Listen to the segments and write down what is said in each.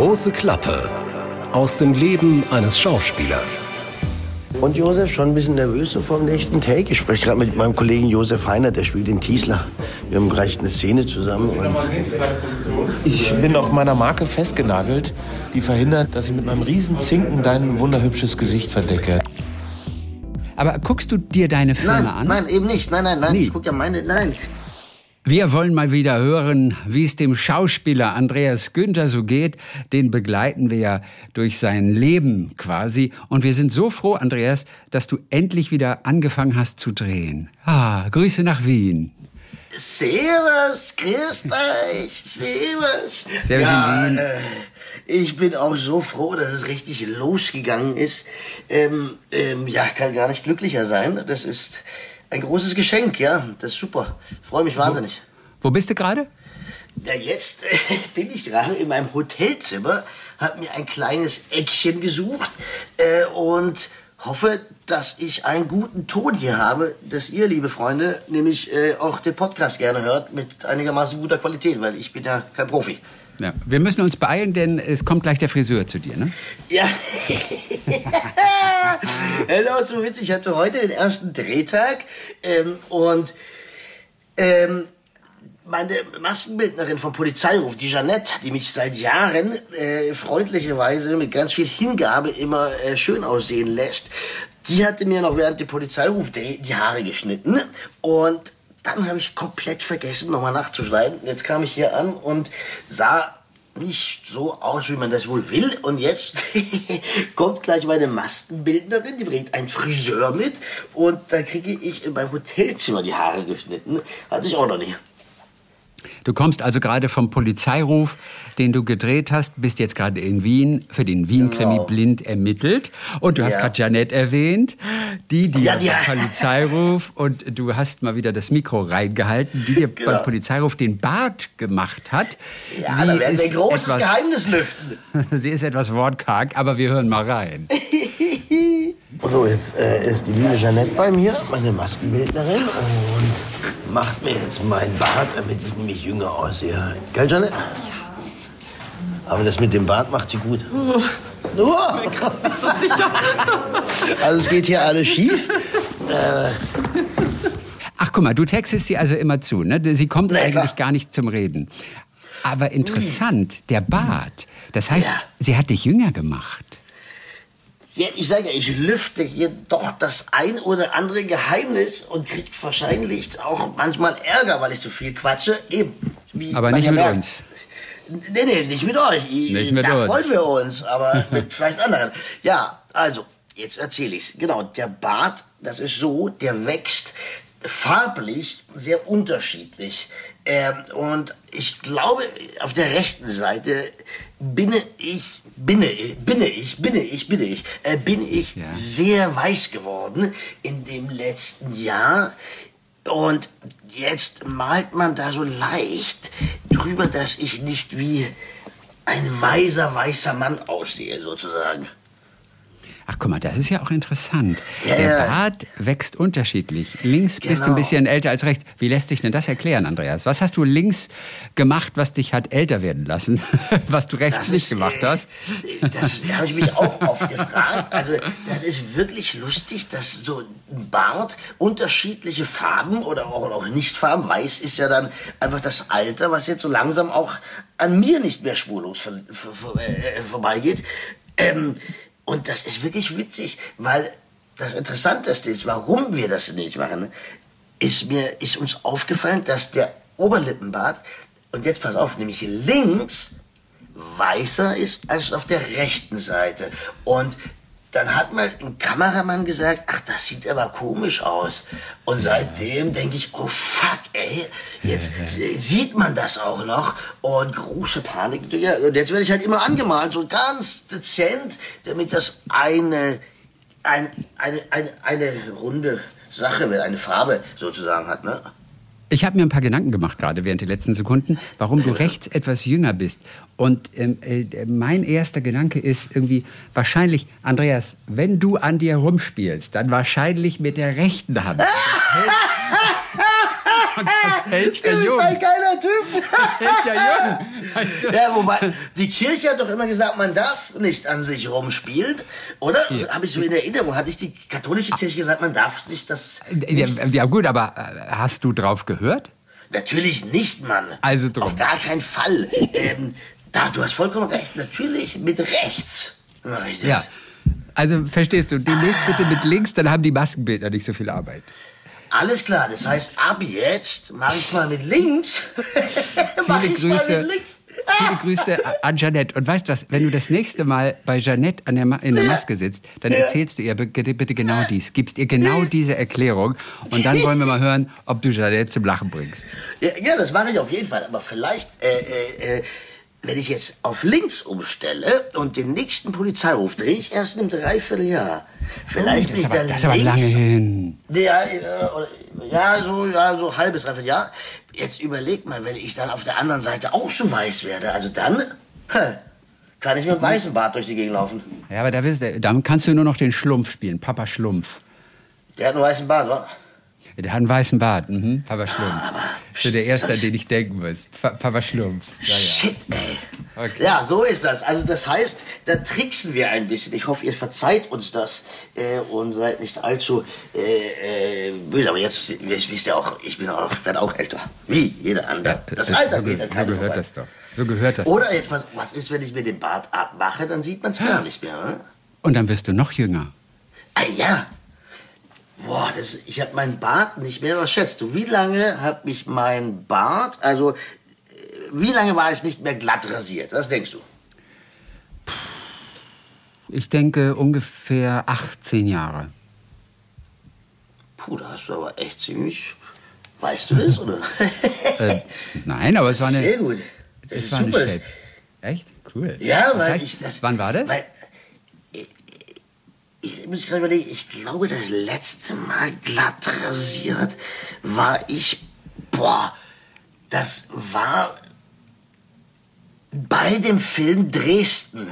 große Klappe aus dem Leben eines Schauspielers. Und Josef, schon ein bisschen nervös so vom nächsten Take? Ich spreche gerade mit meinem Kollegen Josef Heiner, der spielt den Tiesler. Wir haben gleich eine Szene zusammen. ich bin auf meiner Marke festgenagelt, die verhindert, dass ich mit meinem riesen Zinken dein wunderhübsches Gesicht verdecke. Aber guckst du dir deine Filme nein, an? Nein, eben nicht. Nein, nein, nein. Nie. Ich gucke ja meine. Nein. Wir wollen mal wieder hören, wie es dem Schauspieler Andreas Günther so geht. Den begleiten wir ja durch sein Leben quasi. Und wir sind so froh, Andreas, dass du endlich wieder angefangen hast zu drehen. Ah, Grüße nach Wien. Servus, grüßt euch, servus. Servus ja, in Wien. Äh, ich bin auch so froh, dass es richtig losgegangen ist. Ähm, ähm, ja, kann gar nicht glücklicher sein. Das ist ein großes Geschenk, ja. Das ist super. Freue mich wahnsinnig. Wo bist du gerade? Ja, jetzt äh, bin ich gerade in meinem Hotelzimmer, habe mir ein kleines Eckchen gesucht äh, und hoffe, dass ich einen guten Ton hier habe, dass ihr, liebe Freunde, nämlich äh, auch den Podcast gerne hört mit einigermaßen guter Qualität, weil ich bin ja kein Profi. Ja, wir müssen uns beeilen, denn es kommt gleich der Friseur zu dir, ne? Ja. Hallo, so witzig. Ich hatte heute den ersten Drehtag ähm, und ähm, meine Maskenbildnerin vom Polizeiruf, die Jeannette, die mich seit Jahren äh, freundlicherweise mit ganz viel Hingabe immer äh, schön aussehen lässt, die hatte mir noch während dem Polizeiruf die Haare geschnitten und dann habe ich komplett vergessen, nochmal nachzuschneiden. Jetzt kam ich hier an und sah nicht so aus, wie man das wohl will. Und jetzt kommt gleich meine Maskenbildnerin, die bringt einen Friseur mit und da kriege ich in meinem Hotelzimmer die Haare geschnitten. Hatte ich auch noch nie. Du kommst also gerade vom Polizeiruf, den du gedreht hast, bist jetzt gerade in Wien für den Wien-Krimi Genau. blind ermittelt. Und du hast Ja. gerade Janette erwähnt, die dir Ja, die- beim Polizeiruf und du hast mal wieder das Mikro reingehalten, die dir Genau. beim Polizeiruf den Bart gemacht hat. Ja, da werden wir ein großes etwas, Geheimnis lüften. Sie ist etwas wortkarg, aber wir hören mal rein. So, jetzt äh, ist die liebe Jeannette bei mir, meine Maskenbildnerin, und macht mir jetzt meinen Bart, damit ich nämlich jünger aussehe. Gell, Jeannette? Ja. Aber das mit dem Bart macht sie gut. Oh. Also es geht hier alles schief. Ach, guck mal, du textest sie also immer zu, ne? Sie kommt Na ja, eigentlich klar. gar nicht zum Reden. Aber interessant, der Bart. Das heißt, Ja. sie hat dich jünger gemacht. Ja, ich sage ja, ich lüfte hier doch das ein oder andere Geheimnis und krieg wahrscheinlich auch manchmal Ärger, weil ich zu viel quatsche. Eben. Aber nicht ja mit merkt. uns. Nee, nee, nicht mit euch. Nicht mit da uns. freuen wir uns, aber mit vielleicht anderen. Ja, also, jetzt erzähle ich's. Genau, der Bart, das ist so, der wächst farblich sehr unterschiedlich. Ähm, und ich glaube, auf der rechten Seite bin ich, bin ich, bin ich, bin ich, bin ich, äh, bin ich Ja. sehr weiß geworden in dem letzten Jahr. Und jetzt malt man da so leicht drüber, dass ich nicht wie ein weiser, weißer Mann aussehe, sozusagen. Ach, guck mal, das ist ja auch interessant. Ja, der ja. Bart wächst unterschiedlich. Links bist du ein Genau. bisschen älter als rechts. Wie lässt sich denn das erklären, Andreas? Was hast du links gemacht, was dich hat älter werden lassen, was du rechts Das nicht ist, gemacht äh, hast? Das habe ich mich auch oft gefragt. Also, das ist wirklich lustig, dass so ein Bart unterschiedliche Farben oder auch, auch Nichtfarben, weiß ist ja dann einfach das Alter, was jetzt so langsam auch an mir nicht mehr spurlos vor, vor, vor, äh, vorbeigeht. Ähm, und das ist wirklich witzig, weil das Interessanteste ist, warum wir das nicht machen, ist mir ist uns aufgefallen, dass der Oberlippenbart und jetzt pass auf, nämlich links weißer ist als auf der rechten Seite. Und dann hat mal ein Kameramann gesagt, ach, das sieht aber komisch aus. Und seitdem denke ich, oh fuck, ey, jetzt sieht man das auch noch. Und große Panik. Ja, und jetzt werde ich halt immer angemalt, so ganz dezent, damit das eine, ein, eine, eine, eine runde Sache wird, eine Farbe sozusagen hat, ne? Ich habe mir ein paar Gedanken gemacht, gerade während der letzten Sekunden, warum du rechts etwas jünger bist. Und ähm, äh, mein erster Gedanke ist irgendwie, wahrscheinlich, Andreas, wenn du an dir rumspielst, dann wahrscheinlich mit der rechten Hand. das hält ja du bist ein geiler Typ. Hält ja jung. Ja, wobei, die Kirche hat doch immer gesagt, man darf nicht an sich rumspielen, oder? Habe ich so in Erinnerung. Hat nicht die katholische Kirche gesagt, man darf nicht das... Ja, ja gut, aber äh, hast du drauf gehört? Natürlich nicht, Mann. Also drum. Auf gar keinen Fall. Ähm, da, du hast vollkommen recht. Natürlich mit rechts ich. Ja. Also verstehst du, demnächst bitte mit links, dann haben die Maskenbildner nicht so viel Arbeit. Alles klar, das heißt, ab jetzt mache ich es mal mit links. Viele Grüße, links. viele Grüße an Jeanette. Und weißt was, wenn du das nächste Mal bei Jeanette an der in der Maske sitzt, dann erzählst du ihr bitte, genau dies, gibst ihr genau diese Erklärung und dann wollen wir mal hören, ob du Jeanette zum Lachen bringst. Ja, ja, das mache ich auf jeden Fall. Aber vielleicht, äh, äh, äh, wenn ich jetzt auf links umstelle und den nächsten Polizeiruf drehe ich erst in einem Dreivierteljahr. Vielleicht Das bin ich aber, dann das ist aber links. lange hin. Ja, äh, oder- ja, so, ja, so halbes, dreiviertel Jahr. Jetzt überleg mal, wenn ich dann auf der anderen Seite auch so weiß werde, also dann hä, kann ich mit dem weißen Bart durch die Gegend laufen. Ja, aber da dann kannst du nur noch den Schlumpf spielen, Papa Schlumpf. Der hat einen weißen Bart, wa? Der hat einen weißen Bart, mhm. Papa Schlumpf. aber- Das ist der erste, an den ich denken muss. Pa Papa Schlumpf. Ja, ja. Shit, ey. Okay. Ja, so ist das. Also das heißt, da tricksen wir ein bisschen. Ich hoffe, ihr verzeiht uns das äh, und seid nicht allzu äh, äh, böse. Aber jetzt, wisst ihr auch, ich bin auch, werde auch älter. Wie jeder andere. Das Äh, Alter so, geht ge- an so gehört vorbei. das doch. So gehört das. Oder jetzt, was, was ist, wenn ich mir den Bart abmache, dann sieht man es gar nicht mehr. Ne? Und dann wirst du noch jünger. Ah ja. Boah, das, ich habe meinen Bart nicht mehr. Was schätzt du? Wie lange hat mich mein Bart, also äh, wie lange war ich nicht mehr glatt rasiert? Was denkst du? Ich denke ungefähr 18 Jahre. Puh, da hast du aber echt ziemlich. Weißt du das, oder? Äh, nein, aber es war eine. Sehr gut. Das Es ist war super. Echt? Cool. Ja, Was weil heißt- ich das. Wann war das? Weil, ich, ich muss gerade überlegen, ich glaube, das letzte Mal glatt rasiert war ich. Boah, das war bei dem Film Dresden.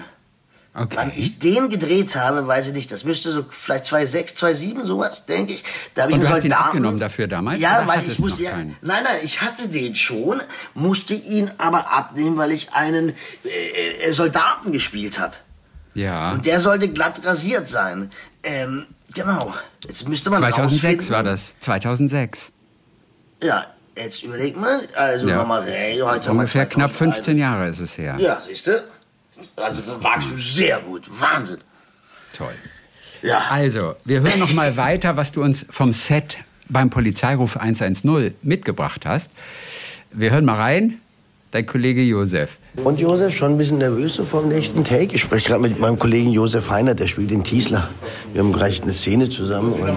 Okay. Wann ich den gedreht habe, weiß ich nicht. Das müsste so vielleicht 2006, 2007, sowas, denke ich. Da habe ich du hast ihn abgenommen dafür damals, Ja, weil ich musste ja. Nein, nein, ich hatte den schon, musste ihn aber abnehmen, weil ich einen äh, äh, Soldaten gespielt habe. Ja. Und der sollte glatt rasiert sein. Ähm, genau. Jetzt müsste man 2006 rausfinden- war das. 2006. Ja, jetzt überleg mal. Also Ja. nochmal, hey, heute Ungefähr knapp 2001. 15 Jahre ist es her. Ja, siehst du? Also da wagst du sehr gut. Wahnsinn. Toll. Ja. Also, wir hören noch mal weiter, was du uns vom Set beim Polizeiruf 110 mitgebracht hast. Wir hören mal rein. Dein Kollege Josef. Und Josef, schon ein bisschen nervös so vom nächsten Take? Ich spreche gerade mit meinem Kollegen Josef Heiner, der spielt den Tiesler. Wir haben gleich eine Szene zusammen. Und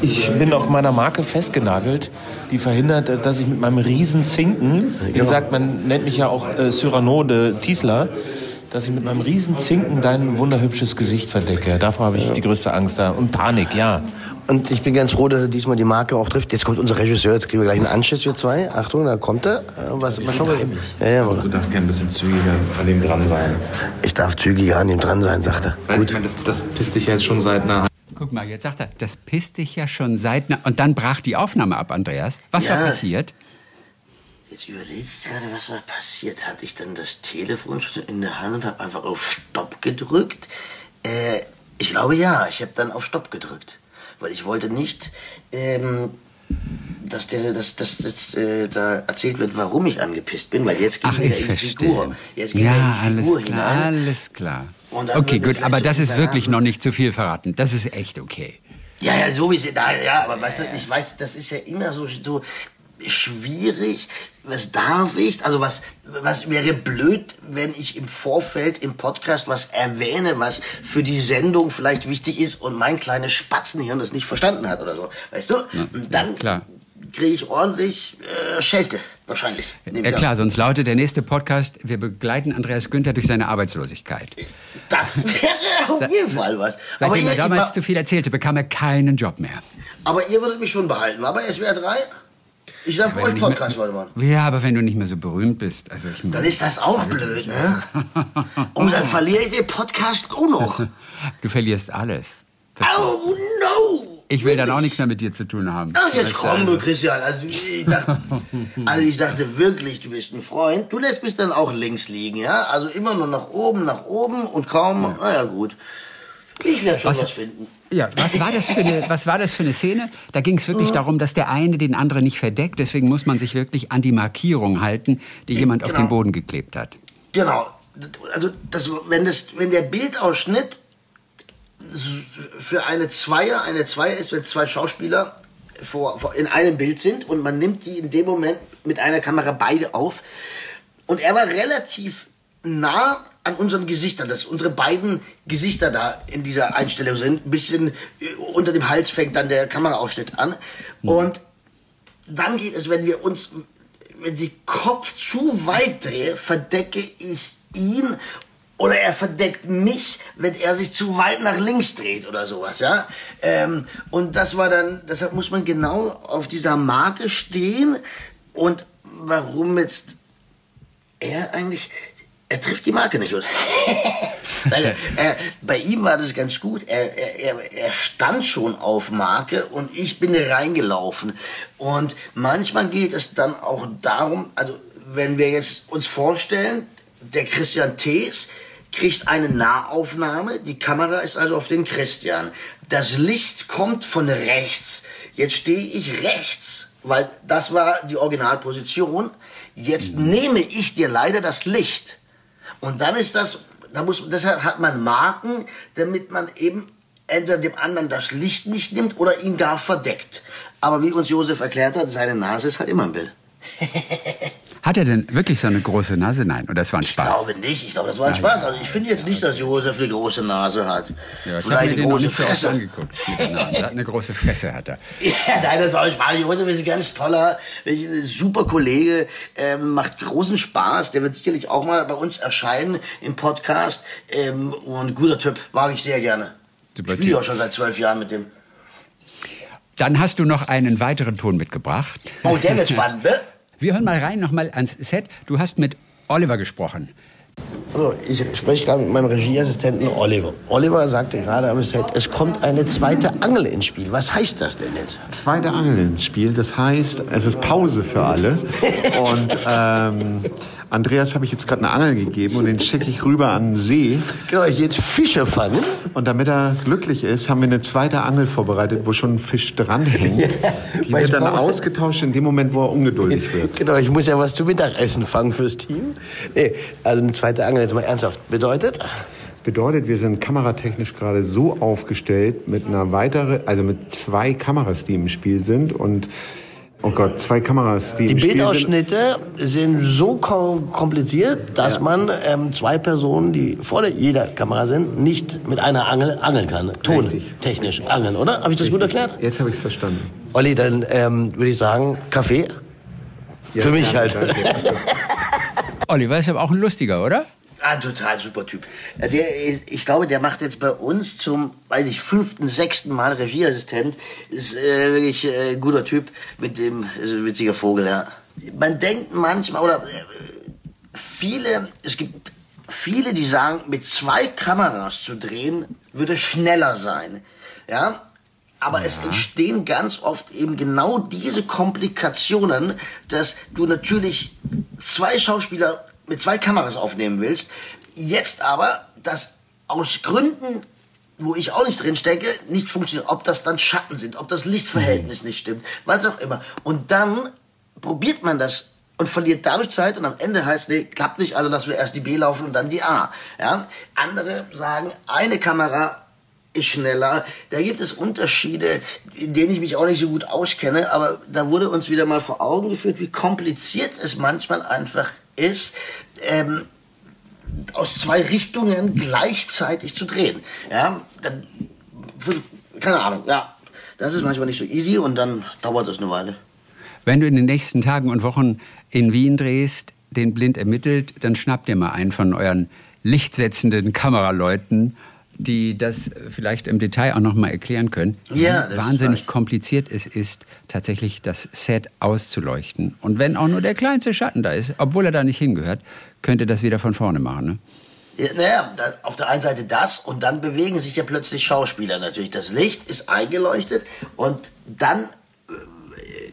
Ich bin auf meiner Marke festgenagelt, die verhindert, dass ich mit meinem riesen Zinken, wie gesagt, man nennt mich ja auch äh, Cyrano de Tiesler, dass ich mit meinem riesen Zinken dein wunderhübsches Gesicht verdecke. Davor habe ich die größte Angst da. Und Panik, ja. Und ich bin ganz froh, dass er diesmal die Marke auch trifft. Jetzt kommt unser Regisseur, jetzt kriegen wir gleich einen Anschiss für zwei. Achtung, da kommt er. Äh, Was, was schauen wir? Ja, ja, Du darfst gerne ein bisschen zügiger an dem dran sein. ich darf zügiger an ihm dran sein, sagt er. Weil ich meine, das, das pisst dich jetzt schon seit einer Guck mal, jetzt sagt er, das pisst dich ja schon seit... Na und dann brach die Aufnahme ab, Andreas. Was war Ja. passiert? Jetzt überlege ich gerade, was da passiert. Hatte ich dann das Telefon schon in der Hand und habe einfach auf Stopp gedrückt? Äh, ich glaube ja, ich habe dann auf Stopp gedrückt. Weil ich wollte nicht, ähm, dass, der, dass, dass, dass äh, da erzählt wird, warum ich angepisst bin, weil jetzt gehen Ach, ich in die. Figur. Jetzt gehen Ja, in die alles Figur klar, hinein. alles klar. Okay, gut, aber das ist wirklich noch nicht zu viel verraten. Das ist echt okay. Ja, ja, so wie sie da, ja, aber weißt du, ich weiß, das ist ja immer so, so schwierig. Was darf ich? Also was, was wäre blöd, wenn ich im Vorfeld im Podcast was erwähne, was für die Sendung vielleicht wichtig ist und mein kleines Spatzenhirn das nicht verstanden hat oder so. Weißt du? und dann klar. kriege ich ordentlich äh, Schelte, wahrscheinlich. Ja ich an. klar, sonst lautet der nächste Podcast, wir begleiten Andreas Günther durch seine Arbeitslosigkeit. Das wäre auf jeden Fall was. Aber Seitdem er ihr, damals zu viel erzählte, bekam er keinen Job mehr. aber ihr würdet mich schon behalten. Aber SWR 3? Ich darf bei euch Podcast mehr- heute machen. Ja, aber wenn du nicht mehr so berühmt bist, also ich Dann ist das auch blöd, ne? Und dann verliere ich den Podcast auch noch. du verlierst alles. Oh no! Ich will dann auch nichts mehr mit dir zu tun haben. Ach, jetzt komm du, Christian. Also ich, dachte, also ich dachte wirklich, du bist ein Freund. Du lässt mich dann auch links liegen, ja? Also immer nur nach oben, nach oben und kaum, naja gut. Ich werde schon was, was, finden. Ja, was war, das für eine, was war das für eine Szene? Da ging es wirklich darum, dass der eine den anderen nicht verdeckt. Deswegen muss man sich wirklich an die Markierung halten, die jemand genau. auf den Boden geklebt hat. Genau. Also das, wenn, das, wenn der Bildausschnitt für eine Zweier, eine Zweier ist, wenn zwei Schauspieler vor, vor, in einem Bild sind und man nimmt die in dem Moment mit einer Kamera beide auf. Und er war relativ nah an unseren Gesichtern, dass unsere beiden Gesichter da in dieser Einstellung sind. Ein bisschen äh, unter dem Hals fängt dann der Kameraausschnitt an. Mhm. Und dann geht es, wenn wir uns, wenn die Kopf zu weit drehe, verdecke ich ihn oder er verdeckt mich, wenn er sich zu weit nach links dreht oder sowas, ja. Ähm, und das war dann, deshalb muss man genau auf dieser Marke stehen und warum jetzt er eigentlich, er trifft die Marke nicht, oder? Weil, äh, bei ihm war das ganz gut. Er, er, er stand schon auf Marke und ich bin reingelaufen. Und manchmal geht es dann auch darum, also wenn wir jetzt uns vorstellen, der Christian Thees kriegt eine Nahaufnahme, die Kamera ist also auf den Christian. Das Licht kommt von rechts. Jetzt stehe ich rechts, weil das war die Originalposition. Jetzt nehme ich dir leider das Licht. Und dann ist das, da muss, deshalb hat man Marken, damit man eben entweder dem anderen das Licht nicht nimmt oder ihn gar verdeckt. Aber wie uns Josef erklärt hat, seine Nase ist halt immer ein Bild. Hat er denn wirklich so eine große Nase? Nein, oder das war ein Spaß? Ich glaube nicht. Ich glaube, das war ein Spaß. Also ich finde jetzt nicht, dass Josef eine große Nase hat. Ja, ich mir den große Fresse. so angeguckt. Hat eine große Fresse, hat er. Ja, nein, das war ein Spaß. Josef ist ein ganz toller, ein super Kollege, ähm, macht großen Spaß. Der wird sicherlich auch mal bei uns erscheinen im Podcast. Ähm, und guter Typ, mag ich sehr gerne. Super ich spiele auch schon seit zwölf Jahren mit dem. Dann hast du noch einen weiteren Ton mitgebracht. Oh, der wird spannend, ne? Wir hören mal rein, nochmal ans Set. Du hast mit Oliver gesprochen. Also, ich spreche gerade mit meinem Regieassistenten Oliver. Oliver sagte gerade am Set, es kommt eine zweite Angel ins Spiel. Was heißt das denn jetzt? Zweite Angel ins Spiel, das heißt, es ist Pause für alle. Und ähm, Andreas habe ich jetzt gerade eine Angel gegeben und den schicke ich rüber an den See. Genau, ich jetzt Fische fangen. Und damit er glücklich ist, haben wir eine zweite Angel vorbereitet, wo schon ein Fisch dranhängt. Ja, Die wird dann ausgetauscht in dem Moment, wo er ungeduldig wird. Genau, ich muss ja was zu Mittagessen fangen fürs Team. Nee, also eine zweite Angel, jetzt mal ernsthaft, bedeutet? Bedeutet, wir sind kameratechnisch gerade so aufgestellt mit einer weiteren, also mit zwei Kameras, die im Spiel sind und Oh Gott, zwei Kameras. Die, die Bildausschnitte sind. sind so kompliziert, dass ja. man ähm, zwei Personen, die vor jeder Kamera sind, nicht mit einer Angel angeln kann. Ton technisch angeln, oder? Habe ich das Richtig. gut erklärt? Jetzt habe ich es verstanden. Olli, dann ähm, würde ich sagen, Kaffee. Ja, Für mich danke, halt. Danke. Oliver ist aber auch ein lustiger, oder? Ein total super Typ. Äh, der ist, ich glaube, der macht jetzt bei uns zum, weiß ich, fünften, sechsten Mal Regieassistent. Ist äh, wirklich äh, guter Typ mit dem, ist ein witziger Vogel, ja. Man denkt manchmal, oder äh, viele, es gibt viele, die sagen, mit zwei Kameras zu drehen, würde schneller sein. Ja, aber ja. es entstehen ganz oft eben genau diese Komplikationen, dass du natürlich zwei Schauspieler mit zwei Kameras aufnehmen willst. Jetzt aber, das aus Gründen, wo ich auch nicht drin stecke, nicht funktioniert. Ob das dann Schatten sind, ob das Lichtverhältnis nicht stimmt, was auch immer. Und dann probiert man das und verliert dadurch Zeit und am Ende heißt, nee, klappt nicht, also lassen wir erst die B laufen und dann die A. Ja? Andere sagen, eine Kamera ist schneller. Da gibt es Unterschiede, in denen ich mich auch nicht so gut auskenne, aber da wurde uns wieder mal vor Augen geführt, wie kompliziert es manchmal einfach ist, ähm, aus zwei Richtungen gleichzeitig zu drehen. Ja, dann, keine Ahnung, ja, das ist manchmal nicht so easy und dann dauert das eine Weile. Wenn du in den nächsten Tagen und Wochen in Wien drehst, den blind ermittelt, dann schnappt ihr mal einen von euren lichtsetzenden Kameraleuten die das vielleicht im Detail auch noch mal erklären können, ja, wie wahnsinnig kompliziert es ist, tatsächlich das Set auszuleuchten. Und wenn auch nur der kleinste Schatten da ist, obwohl er da nicht hingehört, könnte das wieder von vorne machen. Ne? Ja, naja, auf der einen Seite das und dann bewegen sich ja plötzlich Schauspieler natürlich. Das Licht ist eingeleuchtet und dann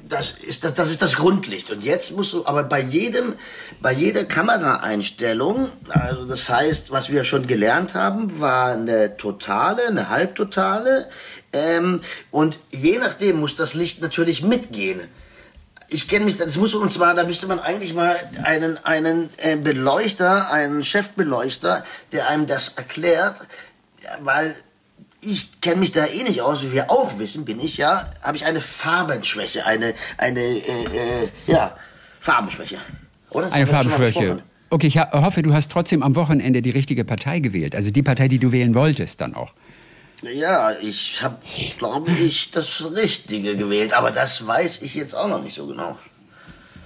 das ist das, das ist das Grundlicht. Und jetzt musst du aber bei jedem bei jeder Kameraeinstellung also das heißt was wir schon gelernt haben war eine totale eine halbtotale ähm, und je nachdem muss das Licht natürlich mitgehen. Ich kenne mich, das muss und zwar, da müsste man eigentlich mal einen, einen äh, Beleuchter, einen Chefbeleuchter, der einem das erklärt, weil ich kenne mich da eh nicht aus, wie wir auch wissen, bin ich ja, habe ich eine Farbenschwäche, eine, eine, äh, äh, ja, Farbenschwäche. Oder? Das Eine Farbenschwäche. Okay, ich hoffe, du hast trotzdem am Wochenende die richtige Partei gewählt. Also die Partei, die du wählen wolltest dann auch. Ja, ich habe, glaube ich, das Richtige gewählt, aber das weiß ich jetzt auch noch nicht so genau.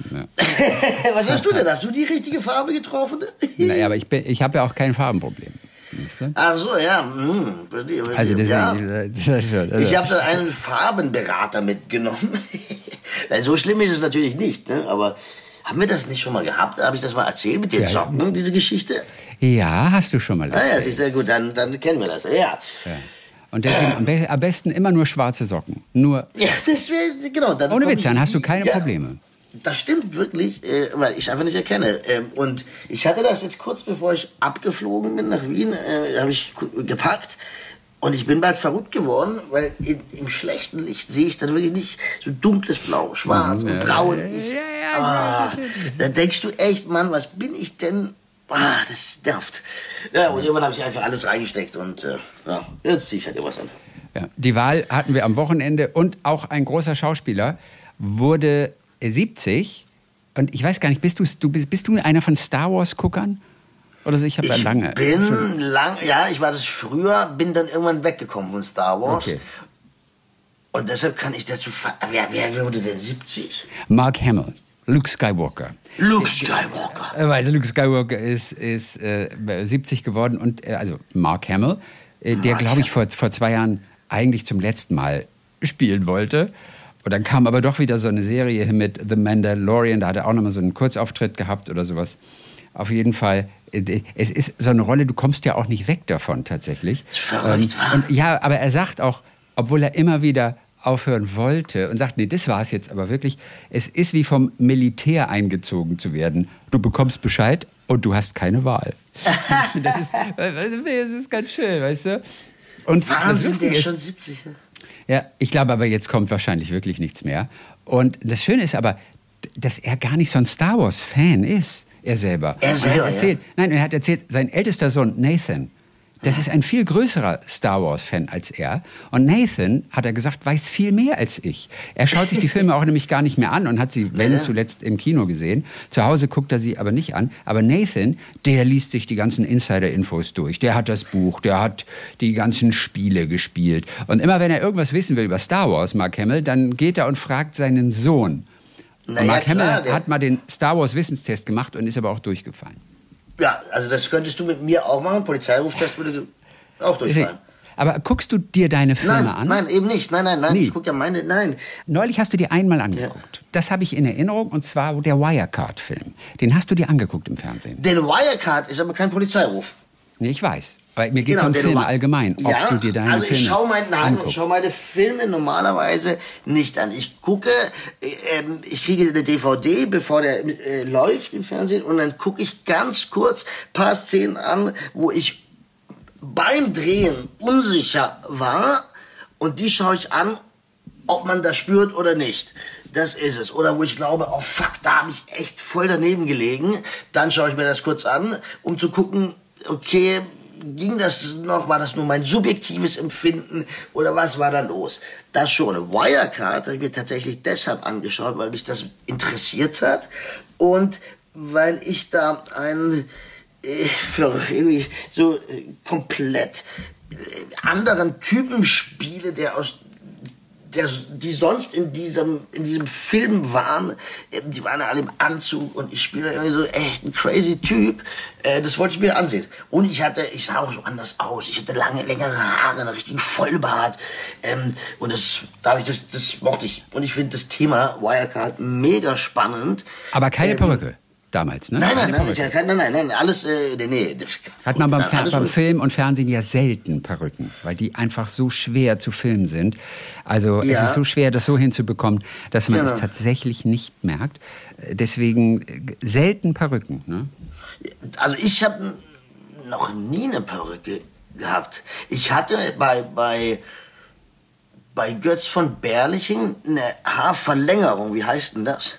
Was hast du denn? Hast du die richtige Farbe getroffen? Naja, aber ich, bin- ich habe ja auch kein Farbenproblem. Siehst du? Ach so, ja. Hm, verstehe, verstehe. Also ja. deswegen, ist schon- also- Ich habe da einen Farbenberater mitgenommen. So schlimm ist es natürlich nicht, ne? aber haben wir das nicht schon mal gehabt? Habe ich das mal erzählt mit den Ja. Socken, diese Geschichte? ja, hast du schon mal. Ah ja, erzählt. siehst du, gut, dann, dann kennen wir das. Ja, Ja. Und deswegen am, be am besten immer nur schwarze Socken. Nur ja das wäre, genau. Ohne Witz, dann hast du keine ja, Probleme. Das stimmt wirklich, äh, weil ich es einfach nicht erkenne. Ähm, und ich hatte das jetzt kurz bevor ich abgeflogen bin nach Wien, äh, habe ich gepackt. Und ich bin bald verrückt geworden, weil in, im schlechten Licht sehe ich dann wirklich nicht so dunkles Blau, schwarz und braun ist. Ah, da denkst du echt, Mann, was bin ich denn? Ah, das nervt. Ja, und irgendwann habe ich einfach alles reingesteckt und äh, ja, jetzt ziehe ich halt irgendwas an. Ja. Die Wahl hatten wir am Wochenende und auch ein großer Schauspieler wurde 70. Und ich weiß gar nicht, bist du, du bist, bist du einer von Star Wars Guckern? Oder so? Ich habe ja Ich lange. bin lang, ja, ich war das früher, bin dann irgendwann weggekommen von Star Wars. Okay. Und deshalb kann ich dazu. Wer, wer wurde denn 70? Mark Hamill, Luke Skywalker. Luke Skywalker. Äh, Also Luke Skywalker ist, ist äh, 70 geworden und äh, also Mark Hamill, äh, der glaube ich vor, vor zwei Jahren eigentlich zum letzten Mal spielen wollte. Und dann kam aber doch wieder so eine Serie mit The Mandalorian, da hat er auch nochmal so einen Kurzauftritt gehabt oder sowas. Auf jeden Fall, äh, es ist so eine Rolle, du kommst ja auch nicht weg davon tatsächlich. ist verrückt, wa? und ja, aber er sagt auch, obwohl er immer wieder aufhören wollte und sagt, nee, das war es jetzt aber wirklich, es ist wie vom Militär eingezogen zu werden. Du bekommst Bescheid und du hast keine Wahl. das, ist, das ist ganz schön, weißt du? Und das Wahnsinn, der ist, schon 70. ja. ja, ich glaube aber, jetzt kommt wahrscheinlich wirklich nichts mehr. Und das Schöne ist aber, dass er gar nicht so ein Star Wars-Fan ist, er selber. Er selber, hat erzählt, Nein, er hat erzählt, sein ältester Sohn Nathan, das ist ein viel größerer Star Wars-Fan als er. Und Nathan, hat er gesagt, weiß viel mehr als ich. Er schaut sich die Filme auch nämlich gar nicht mehr an und hat sie, wenn zuletzt, im Kino gesehen. Zu Hause guckt er sie aber nicht an. Aber Nathan, der liest sich die ganzen Insider-Infos durch. Der hat das Buch, der hat die ganzen Spiele gespielt. Und immer wenn er irgendwas wissen will über Star Wars, Mark Hamill, dann geht er und fragt seinen Sohn. Na Und ja, Mark klar, Hamill hat mal den Star Wars Wissenstest gemacht und ist aber auch durchgefallen. Ja, also das könntest du mit mir auch machen. Polizeiruf-Test würde auch durchfallen. Aber guckst du dir deine Filme Nein, an? nein, eben nicht. Nein, nein, nein. Nie. Ich gucke ja meine. Nein. Neulich hast du dir einmal angeguckt. Das habe ich in Erinnerung und zwar der Wirecard-Film. Den hast du dir angeguckt im Fernsehen. Den Wirecard ist aber kein Polizeiruf. Nee, ich weiß. Weil mir geht es Genau, um Filme allgemein. Ob ja, du dir deine also ich schaue mein, nein, ich schaue meine Filme normalerweise nicht an. Ich gucke, äh, ähm, ich kriege eine DVD, bevor der äh, läuft im Fernsehen, und dann gucke ich ganz kurz paar Szenen an, wo ich beim Drehen unsicher war, und die schaue ich an, ob man das spürt oder nicht. Das ist es. Oder wo ich glaube, oh fuck, da habe ich echt voll daneben gelegen. Dann schaue ich mir das kurz an, um zu gucken, okay, ging das noch, war das nur mein subjektives Empfinden oder was war da los? Das schon. Wirecard habe ich mir tatsächlich deshalb angeschaut, weil mich das interessiert hat und weil ich da einen äh, für irgendwie so äh, komplett äh, anderen Typen spiele, der aus der, die sonst in diesem, in diesem Film waren, äh, die waren alle im Anzug und ich spiele irgendwie so echt ein crazy Typ. Äh, das wollte ich mir ansehen. Und ich hatte, ich sah auch so anders aus. Ich hatte lange, längere Haare, einen richtigen Vollbart. Ähm, und das, da ich das, das mochte ich. Und ich finde das Thema Wirecard mega spannend. Aber keine Ähm, Perücke. Damals, ne? Nein, nein, nein, ist Perücke. ja kein, nein, nein, nein, alles, äh, nee, Hat man beim, Fer beim. Film und Fernsehen ja selten Perücken, weil die einfach so schwer zu filmen sind. Also es Ja. ist so schwer, das so hinzubekommen, dass man es Genau. tatsächlich nicht merkt. Deswegen äh, selten Perücken. Ne? Also ich habe noch nie eine Perücke gehabt. Ich hatte bei, bei, bei Götz von Berliching eine Haarverlängerung. Wie heißt denn das?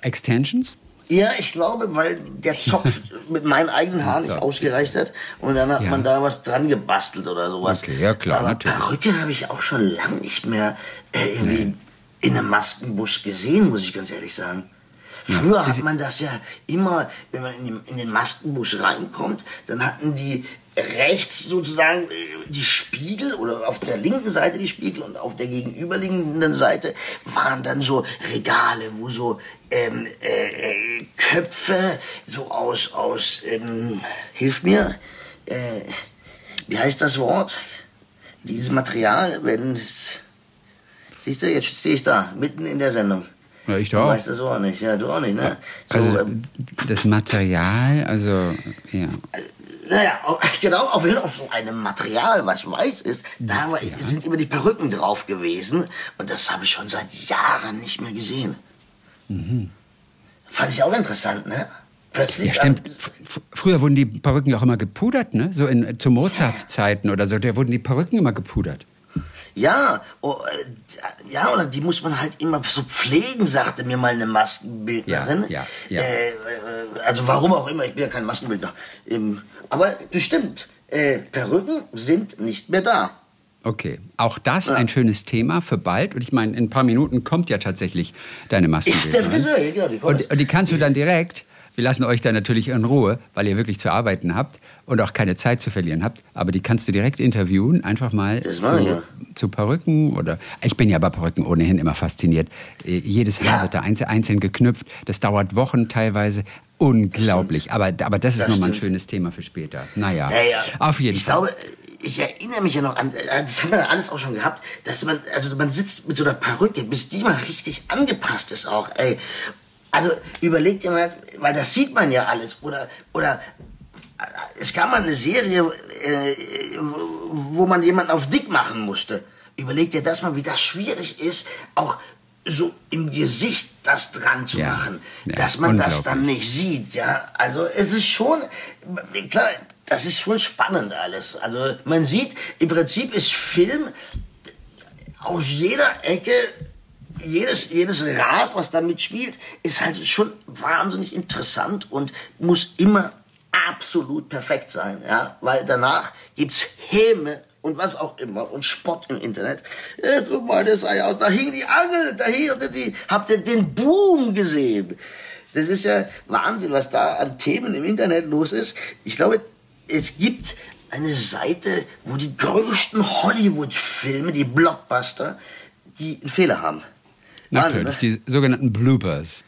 Extensions? Ja, ich glaube, weil der Zopf mit meinen eigenen Haaren nicht ausgereicht hat und dann hat Ja. man da was dran gebastelt oder sowas. Okay, ja, klar, Aber natürlich. Perücke habe ich auch schon lange nicht mehr äh, irgendwie in einem Maskenbus gesehen, muss ich ganz ehrlich sagen. Früher hat man das ja immer, wenn man in den, Maskenbus reinkommt, dann hatten die rechts sozusagen äh, die Spiegel oder auf der linken Seite die Spiegel und auf der gegenüberliegenden Seite waren dann so Regale, wo so ähm, äh, äh, Köpfe so aus, aus ähm, hilf mir, äh, wie heißt das Wort? Dieses Material, wenn siehst du, jetzt stehe ich da, mitten in der Sendung. Ja, ich Du doch. weißt das auch nicht, ja, du auch nicht, ne? So, Also ähm, das Material, also ja. Naja, au- genau, auf auf so einem Material, was weiß ist, da war, sind immer die Perücken drauf gewesen. Und das habe ich schon seit Jahren nicht mehr gesehen. Fand ich auch interessant, ne? Plötzlich. Ja, stimmt. F- Früher wurden die Perücken ja auch immer gepudert, ne? So in, zu Mozarts Zeiten oder so, da wurden die Perücken immer gepudert. Ja, oh, äh, ja, oder die muss man halt immer so pflegen, sagte mir mal eine Maskenbildnerin. Ja, ja, ja. Äh, äh, also warum auch immer, ich bin ja kein Maskenbildner. Ähm, aber das stimmt, äh, Perücken sind nicht mehr da. Okay, auch das ein schönes Thema für bald. Und ich meine, in ein paar Minuten kommt ja tatsächlich deine Ist der Maskenbildnerin. Friseur, ja, genau, die kommt. Und, und die kannst du dann direkt, wir lassen euch da natürlich in Ruhe, weil ihr wirklich zu arbeiten habt und auch keine Zeit zu verlieren habt, aber die kannst du direkt interviewen, einfach mal zu, ja. zu Perücken oder, ich bin ja bei Perücken ohnehin immer fasziniert. Äh, Jedes Haar Ja. wird da einzeln, einzeln geknüpft, das dauert Wochen teilweise, unglaublich. Aber, aber das ist Das nochmal ein schönes Thema für später. Naja, Naja, auf jeden ich Fall. glaube, ich erinnere mich ja noch an, äh, das haben wir alles auch schon gehabt, dass man, also man sitzt mit so einer Perücke, bis die mal richtig angepasst ist auch, ey. Also überlegt ihr mal, weil das sieht man ja alles, oder, oder äh, es gab mal eine Serie, äh, wo- man jemanden auf dick machen musste. Überlegt ihr das mal, wie das schwierig ist, auch so im Gesicht das dran zu Ja, machen, ja, dass man das dann nicht sieht, ja. Also es ist schon, klar, das ist schon spannend alles. Also man sieht, im Prinzip ist Film aus jeder Ecke, jedes, jedes Rad, was da mitspielt, ist halt schon wahnsinnig interessant und muss immer absolut perfekt sein, ja. Weil danach gibt's Häme und was auch immer und Spott im Internet. Ja, guck mal, das sah ja aus, da hing die Angel, da hing die, habt ihr den Boom gesehen? Das ist ja Wahnsinn, was da an Themen im Internet los ist. Ich glaube, es gibt eine Seite, wo die größten Hollywood-Filme, die Blockbuster, die einen Fehler haben. Wahnsinn, Natürlich, die sogenannten Bloopers.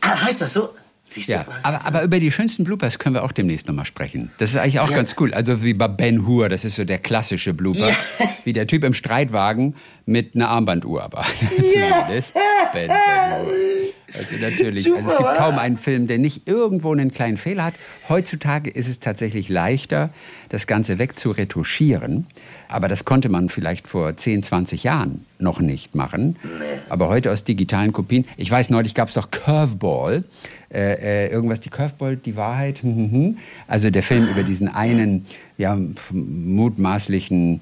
Ah, heißt das so? Siehst du? Ja, aber, aber über die schönsten Bloopers können wir auch demnächst nochmal sprechen. Das ist eigentlich auch Ja. ganz cool. Also wie bei Ben Hur, das ist so der klassische Blooper. Ja. Wie der Typ im Streitwagen mit einer Armbanduhr, aber Ja. zumindest. Ben, ben Hur. Also natürlich. also es Super, gibt kaum einen Film, der nicht irgendwo einen kleinen Fehler hat. Heutzutage ist es tatsächlich leichter, das Ganze wegzuretuschieren. Aber das konnte man vielleicht vor 10, 20 Jahren noch nicht machen. Aber heute aus digitalen Kopien. Ich weiß, neulich gab es doch Curveball. Äh, äh, irgendwas, die Curveball, die Wahrheit. Also der Film über diesen einen ja, mutmaßlichen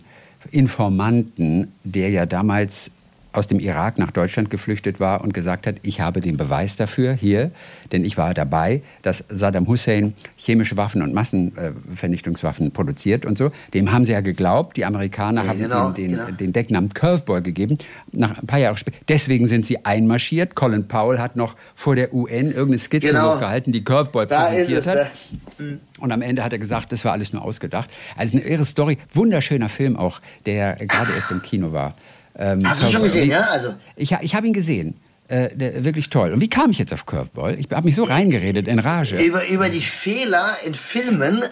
Informanten, der ja damals aus dem Irak nach Deutschland geflüchtet war und gesagt hat, ich habe den Beweis dafür hier, denn ich war dabei, dass Saddam Hussein chemische Waffen und Massenvernichtungswaffen produziert und so. Dem haben sie ja geglaubt. Die Amerikaner Ja, haben genau, den, genau. den Decknamen Curveball gegeben. Nach ein paar Jahre später. Deswegen sind sie einmarschiert. Colin Powell hat noch vor der UN irgendeine Skizze Genau. hochgehalten, die Curveball Da präsentiert es, hat. da. Und am Ende hat er gesagt, das war alles nur ausgedacht. Also eine irre Story, wunderschöner Film auch, der gerade erst im Kino war. Ähm, Hast du schon gesehen, ja? Also- Ich, ich habe ihn gesehen. Äh, wirklich toll. Und wie kam ich jetzt auf Curveball? Ich habe mich so reingeredet in Rage. Über, über die Fehler in Filmen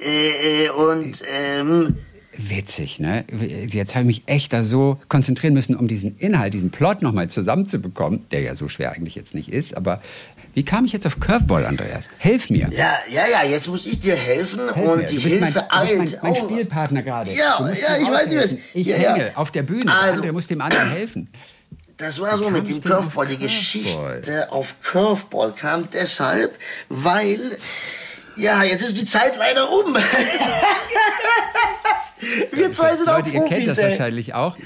äh, äh, und ähm, Witzig, ne? Jetzt habe ich mich echt da so konzentrieren müssen, um diesen Inhalt, diesen Plot nochmal zusammenzubekommen, der ja so schwer eigentlich jetzt nicht ist, aber Wie kam ich jetzt auf Curveball, Andreas? Helf mir. Ja, ja, ja, jetzt muss ich dir helfen Helf und mir. die Hilfe mein, eilt. mein, mein Oh. Spielpartner gerade. Ja, ja, ich weiß, ich aushelfen. weiß. Ich Ja, hänge ja. auf der Bühne. Der Also- andere muss dem anderen helfen. Das war so mit dem Curveball. Die? Geschichte auf Curveball kam deshalb, weil, ja, jetzt ist die Zeit leider um. Wir zwei sind auch Leute, ihr kennt Profis, das ey. wahrscheinlich auch.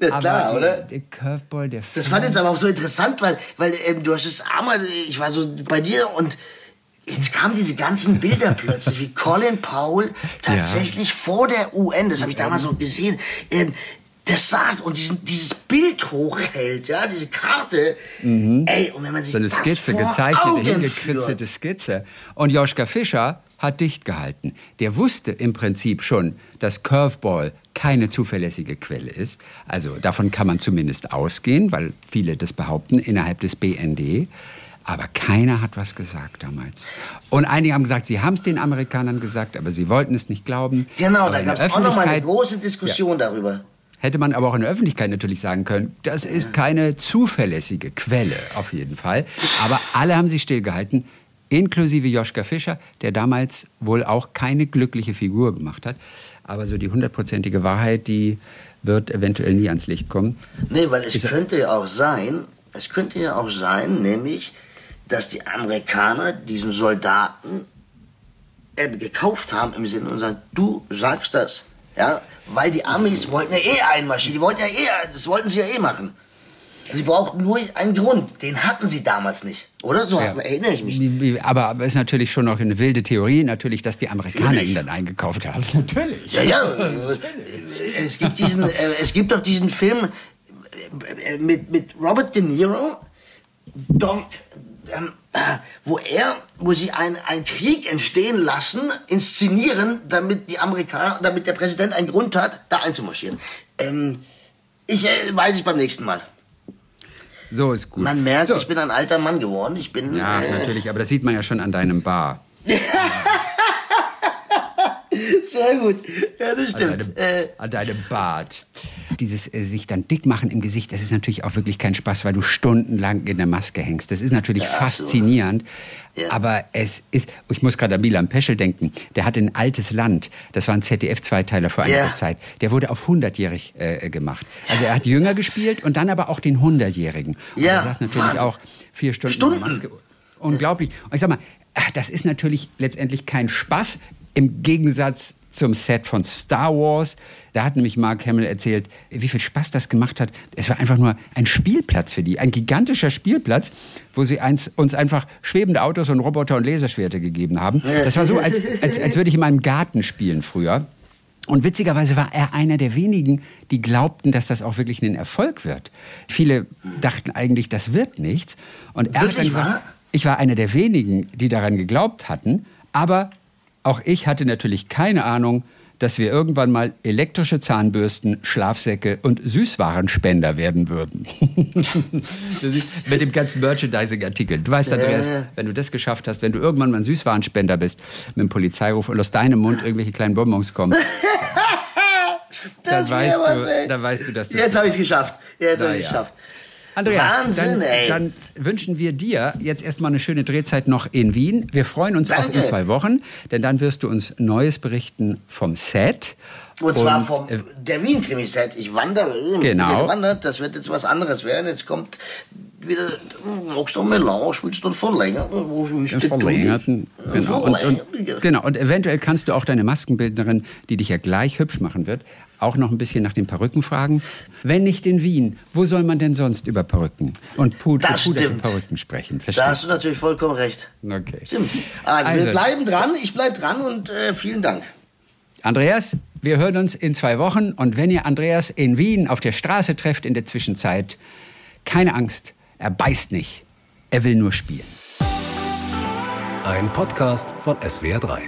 Ja, klar, oder? Der Curveball, der Das fand ich jetzt aber auch so interessant, weil, weil ähm, du hast es einmal, ich war so bei dir und jetzt kamen diese ganzen Bilder plötzlich, wie Colin Powell tatsächlich vor der UN, das habe ich damals so gesehen, ähm, das sagt und diesen, dieses Bild hochhält, ja, diese Karte. Ey, und wenn man sich so eine das Skizze, vor gezeichnete, Augen hingekritzelte Skizze. Und Joschka Fischer hat dicht gehalten. Der wusste im Prinzip schon, dass Curveball keine zuverlässige Quelle ist. Also davon kann man zumindest ausgehen, weil viele das behaupten innerhalb des BND. Aber keiner hat was gesagt damals. Und einige haben gesagt, sie haben es den Amerikanern gesagt, aber sie wollten es nicht glauben. Genau, Aber da gab es auch noch mal eine große Diskussion darüber. Hätte man aber auch in der Öffentlichkeit natürlich sagen können, das ist keine zuverlässige Quelle, auf jeden Fall. Aber alle haben sich stillgehalten, inklusive Joschka Fischer, der damals wohl auch keine glückliche Figur gemacht hat. Aber so die hundertprozentige Wahrheit, die wird eventuell nie ans Licht kommen. Nee, weil es könnte ja auch sein, es könnte ja auch sein, nämlich, dass die Amerikaner diesen Soldaten äh, gekauft haben im Sinne und sagen, du sagst das, ja, weil die Amis wollten ja eh einmarschieren, die wollten ja eh, das wollten sie ja eh machen. Sie brauchten nur einen Grund, den hatten sie damals nicht, oder? So Ja. erinnere ich mich. Aber es ist natürlich schon noch eine wilde Theorie, natürlich, dass die Amerikaner Natürlich. ihn dann eingekauft haben. Natürlich. Ja, ja. Es gibt diesen, äh, es gibt doch diesen Film äh, mit, mit Robert De Niro, dort, ähm, äh, wo er, wo sie einen Krieg entstehen lassen, inszenieren, damit die Amerikaner, damit der Präsident einen Grund hat, da einzumarschieren. Ähm, ich äh, weiß ich beim nächsten Mal. So ist gut. Man merkt, so. ich bin ein alter Mann geworden. Ich bin. Ja, äh, natürlich, aber das sieht man ja schon an deinem Bar. Sehr gut. Ja, das An stimmt. deinem, Äh, an deinem Bart. Dieses äh, sich dann dick machen im Gesicht, das ist natürlich auch wirklich kein Spaß, weil du stundenlang in der Maske hängst. Das ist natürlich faszinierend. Ja. Aber es ist, ich muss gerade an Milan Peschel denken, der hat ein altes Land, das war ein ZDF-Zweiteiler vor einiger Ja. Zeit, der wurde auf 100-jährig äh, gemacht. Also er hat Jünger gespielt und dann aber auch den 100-jährigen. Und Ja, er saß natürlich Wahnsinn. auch vier Stunden, Stunden. in der Maske. Unglaublich. Und ich sag mal, ach, das ist natürlich letztendlich kein Spaß im Gegensatz zum Set von Star Wars. Da hat nämlich Mark Hamill erzählt, wie viel Spaß das gemacht hat. Es war einfach nur ein Spielplatz für die, ein gigantischer Spielplatz, wo sie uns einfach schwebende Autos und Roboter und Laserschwerte gegeben haben. Das war so, als, als, als würde ich in meinem Garten spielen früher. Und witzigerweise war er einer der wenigen, die glaubten, dass das auch wirklich ein Erfolg wird. Viele dachten eigentlich, das wird nichts. Und er hat dann Wirklich gesagt, wahr? ich war einer der wenigen, die daran geglaubt hatten. Aber auch ich hatte natürlich keine Ahnung, dass wir irgendwann mal elektrische Zahnbürsten, Schlafsäcke und Süßwarenspender werden würden. Mit dem ganzen Merchandising-Artikel. Du weißt, Andreas, wenn du das geschafft hast, wenn du irgendwann mal ein Süßwarenspender bist mit dem Polizeiruf und aus deinem Mund irgendwelche kleinen Bonbons kommen, das dann, weißt was, du, ey. dann weißt du, dass du Jetzt habe ich es geschafft. Jetzt habe ich es ja. geschafft. Andreas, Wahnsinn, dann, ey. dann wünschen wir dir jetzt erstmal eine schöne Drehzeit noch in Wien. Wir freuen uns auf Danke. in zwei Wochen, denn dann wirst du uns Neues berichten vom Set. Und zwar Und, vom äh, der Wien-Krimi-Set. Ich wandere, ich bin Genau. gewandert, das wird jetzt was anderes werden. Jetzt kommt wieder, hm, magst du Melange, willst du verlängern? Wo willst du? Verlängerten. Genau. Und, und, genau. und eventuell kannst du auch deine Maskenbildnerin, die dich ja gleich hübsch machen wird, auch noch ein bisschen nach den Perücken fragen. Wenn nicht in Wien, wo soll man denn sonst über Perücken und Pud Das Puder stimmt. Perücken sprechen? Da Verstehst hast du natürlich vollkommen recht. Okay. Stimmt. Also, Also. wir bleiben dran, ich bleib dran und äh, vielen Dank. Andreas, wir hören uns in zwei Wochen und wenn ihr Andreas in Wien auf der Straße trefft in der Zwischenzeit, keine Angst, er beißt nicht, er will nur spielen. Ein Podcast von SWR3.